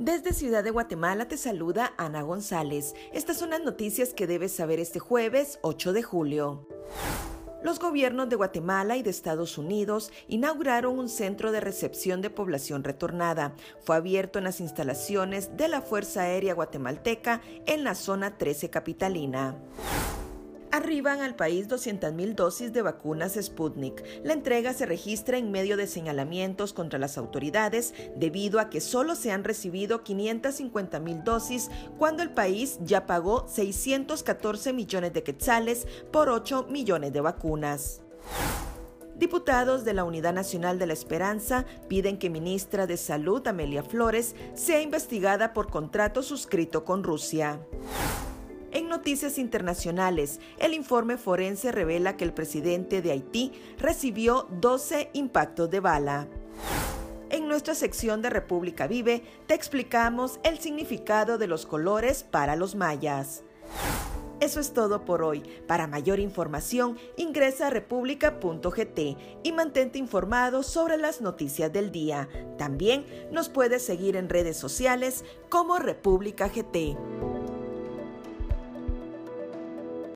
Desde Ciudad de Guatemala te saluda Ana González. Estas son las noticias que debes saber este jueves 8 de julio. Los gobiernos de Guatemala y de Estados Unidos inauguraron un centro de recepción de población retornada. Fue abierto en las instalaciones de la Fuerza Aérea Guatemalteca en la zona 13 capitalina. Arriban al país 200.000 dosis de vacunas Sputnik. La entrega se registra en medio de señalamientos contra las autoridades debido a que solo se han recibido 550.000 dosis cuando el país ya pagó 614 millones de quetzales por 8 millones de vacunas. Diputados de la Unidad Nacional de la Esperanza piden que ministra de Salud Amelia Flores sea investigada por contrato suscrito con Rusia. En noticias internacionales, el informe forense revela que el presidente de Haití recibió 12 impactos de bala. En nuestra sección de República Vive te explicamos el significado de los colores para los mayas. Eso es todo por hoy. Para mayor información, ingresa a república.gt y mantente informado sobre las noticias del día. También nos puedes seguir en redes sociales como República GT.